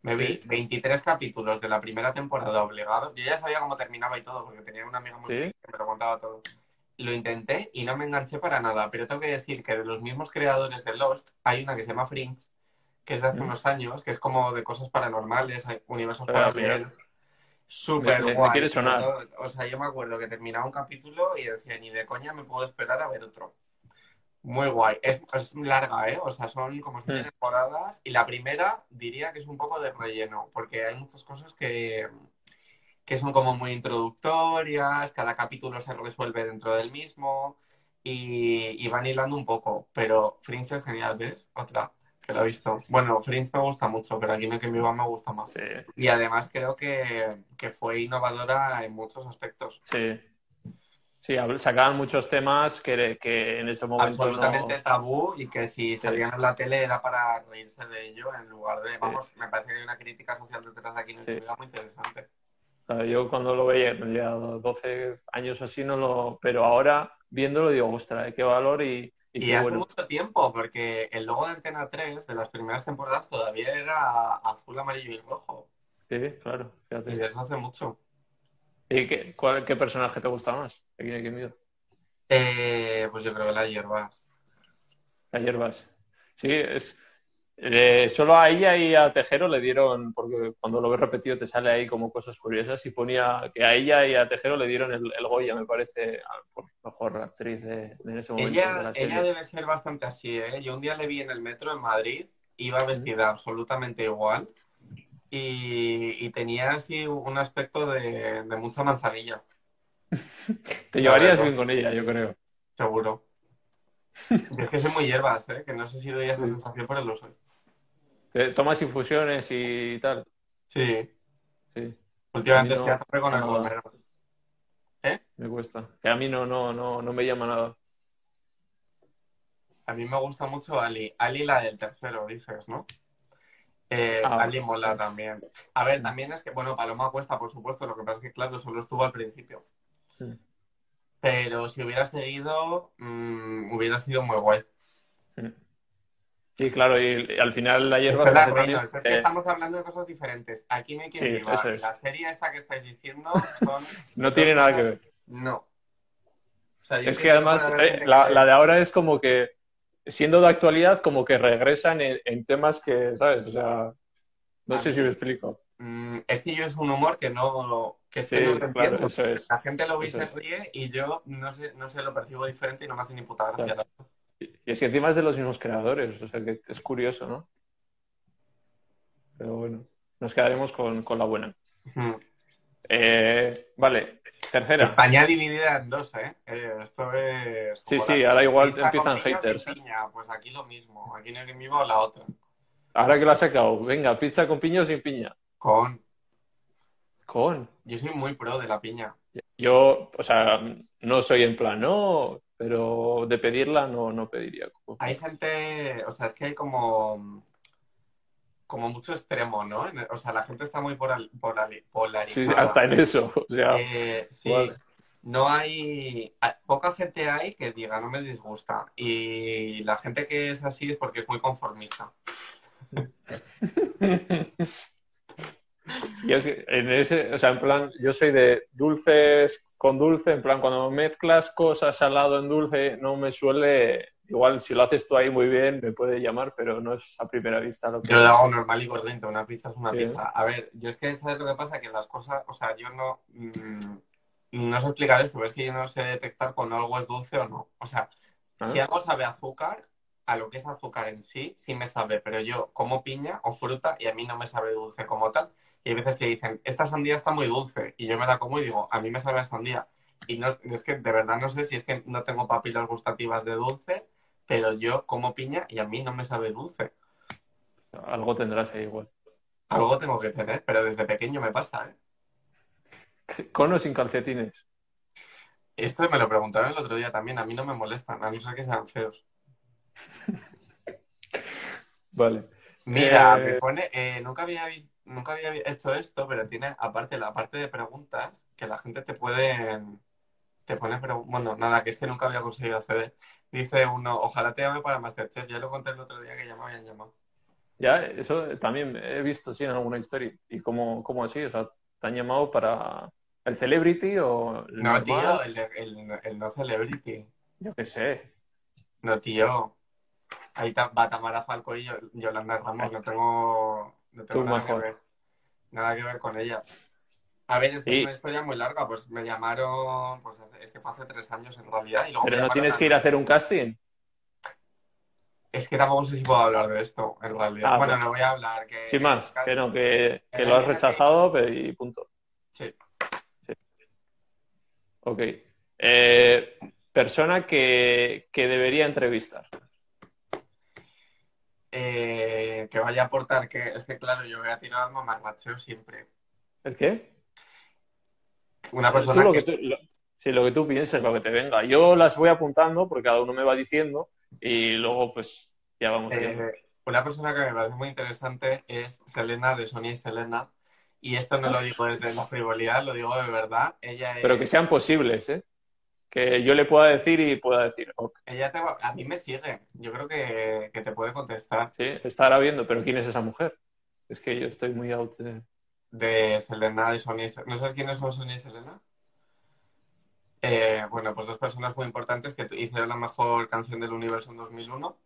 Me vi Sí. 23 capítulos de la primera temporada obligado. Yo ya sabía cómo terminaba y todo, porque tenía una amiga muy Sí. que me lo contaba todo. Lo intenté y no me enganché para nada, pero tengo que decir que de los mismos creadores de Lost hay una que se llama Fringe, que es de hace Mm. unos años, que es como de cosas paranormales, universos Voy a paralelos. Súper me- guay. quiere sonar. Yo- O sea, yo me acuerdo que terminaba un capítulo y decía, ni de coña me puedo esperar a ver otro. Muy guay. Es, es larga, ¿eh? O sea, son como siete Mm. temporadas y la primera diría que es un poco de relleno, porque hay muchas cosas que, que son como muy introductorias, cada capítulo se resuelve dentro del mismo y, y van hilando un poco, pero Fringe es genial, ¿ves? Otra que lo he visto. Bueno, Fringe me gusta mucho, pero aquí en el que viva me gusta más. Sí, Y además creo que, que fue innovadora en muchos aspectos. sí. Sí, sacaban muchos temas que, que en ese momento no... Absolutamente tabú y que si Sí. salían en la tele era para reírse de ello en lugar de, vamos, me parece que hay una crítica social detrás de aquí en el Sí. muy interesante. Yo cuando lo veía, tendría 12 años o así, no lo... pero ahora viéndolo digo, ostras, qué valor y, y Y qué hace bueno. mucho tiempo, porque el logo de Antena 3 de las primeras temporadas todavía era azul, amarillo y rojo. Sí, claro, Y fíjate. de eso hace mucho. ¿Y qué, cuál- qué personaje te gusta más? ¿De quién hay que miedo? Eh, pues yo creo que la hierbas. La hierbas. Sí, es... Eh, solo a ella y a Tejero le dieron, porque cuando lo ves repetido te sale ahí como cosas curiosas, y ponía que a ella y a Tejero le dieron el, Goya, me parece, por mejor actriz de, ese momento. Ella, ella debe ser bastante así, ¿eh? Yo un día le vi en el metro en Madrid, iba vestida absolutamente igual y, tenía así un aspecto de, mucha manzanilla. te llevarías bien con ella, yo creo. Seguro. es que soy muy hierbas, ¿eh? Que no sé si doy esa sensación, pero lo soy. ¿Tomas infusiones y tal? Sí. Sí. Últimamente estoy a tope con el. ¿Eh? Me cuesta. Que a mí no, no, no, no me llama nada. A mí me gusta mucho Ali. Ali la del tercero, dices, ¿no? Eh, ah, Ali mola también. A ver, también es que, bueno, Paloma cuesta, por supuesto. Lo que pasa es que, claro, solo estuvo al principio. Sí. Pero si hubiera seguido, mmm, hubiera sido muy guay. Sí, claro, y, al final la hierba... es, que estamos hablando de cosas diferentes. Aquí me quiero sí, La serie esta que estáis diciendo son... no tiene nada que ver. No. es que además eh, la, de ahora es como que, siendo de actualidad, como que regresan en, temas que, ¿sabes? O sea, no sé si me explico. Mm, es que yo es un humor que no... Que sí, claro, eso es. La gente lo ve y se ríe y yo no sé, no sé, lo percibo diferente y no me hace ni puta gracia. Y es que encima es de los mismos creadores, o sea que es curioso, ¿no? Pero bueno, nos quedaremos con, la buena. Eh, vale, tercera. España dividida en dos, ¿eh? eh esto es. Sí, sí, ahora igual empiezan haters. Pues aquí lo mismo, aquí no es mismo la otra. Ahora que lo has sacado, venga, pizza con piña o sin piña. Con. Con. Yo soy muy pro de la piña. Yo, o sea, no soy en plan, no, pero de pedirla no, no pediría. Hay gente, o sea, es que hay como, como mucho extremo, ¿no? O sea, la gente está muy polarizada. Sí, hasta en eso. O sea, eh, sí, no hay, poca gente hay que diga no me disgusta. Y la gente que es así es porque es muy conformista. y es que en ese, o sea, en plan, yo soy de dulces con dulce, en plan, cuando mezclas cosas salado en dulce, no me suele, igual si lo haces tú ahí muy bien, me puede llamar, pero no es a primera vista lo que... Yo lo hago normal y corriente, una pizza es una pizza. A ver, yo es que, ¿sabes lo que pasa? Que las cosas, o sea, yo no... Mm, no sé explicar esto, pero es que yo no sé detectar cuando algo es dulce o no. O sea, si ah. algo sabe azúcar, a lo que es azúcar en sí, sí me sabe, pero yo como piña o fruta y a mí no me sabe dulce como tal. Y hay veces que dicen, esta sandía está muy dulce. Y yo me la como y digo, a mí me sabe a sandía. Y no, es que de verdad no sé si es que no tengo papilas gustativas de dulce, pero yo como piña y a mí no me sabe dulce. Algo tendrás ahí igual. Algo tengo que tener, pero desde pequeño me pasa, ¿eh? ¿Con o sin calcetines? Esto me lo preguntaron el otro día también. A mí no me molestan, a no ser que sean feos. vale. Mira, me eh, pone, eh, nunca había visto nunca había hecho esto, pero tiene aparte la parte de preguntas que la gente te puede te pone bueno, nada, que es que nunca había conseguido acceder. Dice uno, ojalá te llame para Masterchef. Ya lo conté el otro día que ya me habían llamado. Ya, eso también he visto, sí, en alguna historia. ¿Y cómo, cómo así? O sea, ¿te han llamado para el Celebrity o...? no, tío, el, el, no Celebrity. Yo qué sé. No, tío. Ahí va Tamara Falco y Yolanda Ramos. No tengo no tengo nada que ver. Nada que ver con ella. A ver, es que es una historia muy larga. Pues me llamaron, pues es que fue hace tres años en realidad. Pero no tienes que ir a hacer un casting. Es que tampoco sé si puedo hablar de esto, en realidad. Ah, bueno, pues no voy a hablar. Que, Sin más, que no, que, lo has rechazado y punto. Sí. Ok. Eh, persona que, que debería entrevistar. Eh, que vaya a aportar, que es que claro, yo voy a tirar al mamarracheo siempre. ¿El qué? Una persona lo que... tú, sí, lo que tú pienses, lo que te venga. Yo las voy apuntando porque cada uno me va diciendo y luego pues ya vamos eh, Una persona que me parece muy interesante es Selena de Sonia y Selena. Y esto no lo digo desde la frivolidad, lo digo de verdad. Ella Pero que sean posibles, ¿eh? que yo le pueda decir y pueda decir. Ella a mí me sigue. Yo creo que, te puede contestar. Sí, estará viendo, pero ¿quién es esa mujer? Es que yo estoy muy out de... Selena y Sonia. ¿No sabes quiénes son Sonia y Selena? Eh, bueno, pues dos personas muy importantes que hicieron la mejor canción del universo en 2001.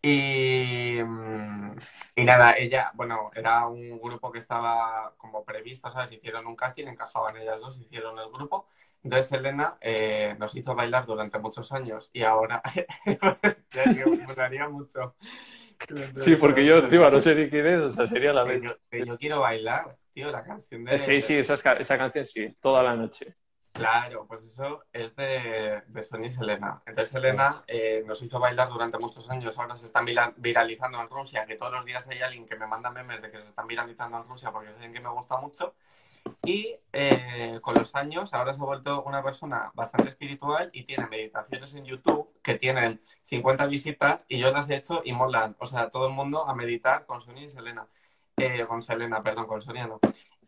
Y, mm, y nada, ella, bueno, era un grupo que estaba como previsto, ¿sabes? Hicieron un casting, encajaban ellas dos, hicieron el grupo. Entonces Elena eh, nos hizo bailar durante muchos años y ahora ya me gustaría mucho. Sí, porque yo encima no sé ni quién es, o sea, sería la vez. yo quiero bailar, tío, la canción de... Sí, sí, esa, esa canción sí, toda la noche. Claro, pues eso es de, de Sony y Selena. Entonces Selena eh, nos hizo bailar durante muchos años, ahora se están vira- viralizando en Rusia, que todos los días hay alguien que me manda memes de que se están viralizando en Rusia porque es alguien que me gusta mucho. Y eh, con los años ahora se ha vuelto una persona bastante espiritual y tiene meditaciones en YouTube que tienen 50 visitas y yo las he hecho y molan. O sea, todo el mundo a meditar con Sonia y Selena. Eh, con Selena, perdón, con Sonia no.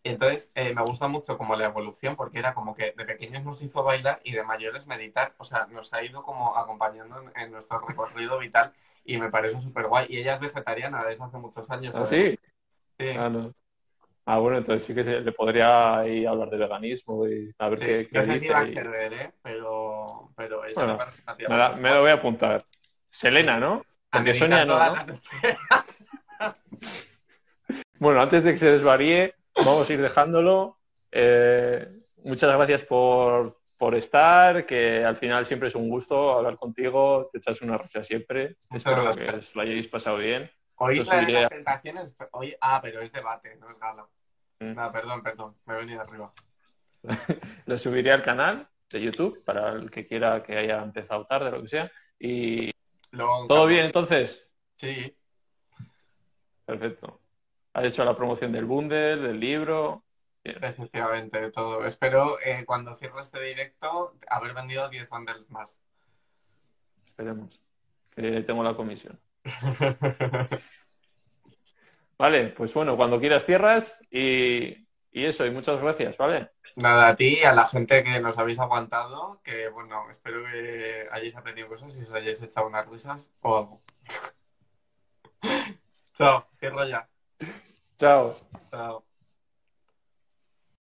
Entonces, eh, me gusta mucho como la evolución, porque era como que de pequeños nos hizo bailar y de mayores meditar. O sea, nos ha ido como acompañando en, en nuestro recorrido vital y me parece súper guay. Y ella es vegetariana desde hace muchos años. ¿Ah, sí? Sí. Ah, no. Ah, bueno, entonces sí que se- le podría ahí hablar de veganismo y a ver Sí, qué, qué no sé si va a querer, ¿eh? Pero, pero ella Bueno, me Me, lo voy a apuntar. Selena, ¿no? Porque Sonia ¿no? Bueno, antes de que se desvaríe, vamos a ir dejándolo. Eh, muchas gracias por, por estar, que al final siempre es un gusto hablar contigo, te echas una risa siempre. Muchas Espero gracias. que os lo hayáis pasado bien. Hoy subiré las tentaciones. Hoy, ah, pero es debate, no es gala. Mm. Perdón, perdón. Me he venido arriba. Lo subiré al canal de YouTube para el que quiera que haya empezado tarde, lo que sea. Y Luego, todo bien, entonces. Sí, Perfecto. Has hecho la promoción del bundle, del libro. Efectivamente, todo. Espero eh, cuando cierre este directo haber vendido 10 bundles más. Esperemos. Que tengo la comisión. Vale, pues bueno, cuando quieras cierras y, y eso, y muchas gracias, ¿vale? Nada, a ti y a la gente que nos habéis aguantado, que bueno, espero que hayáis aprendido cosas y os hayáis echado unas risas o algo. Chao, cierro ya. Chao. Chao.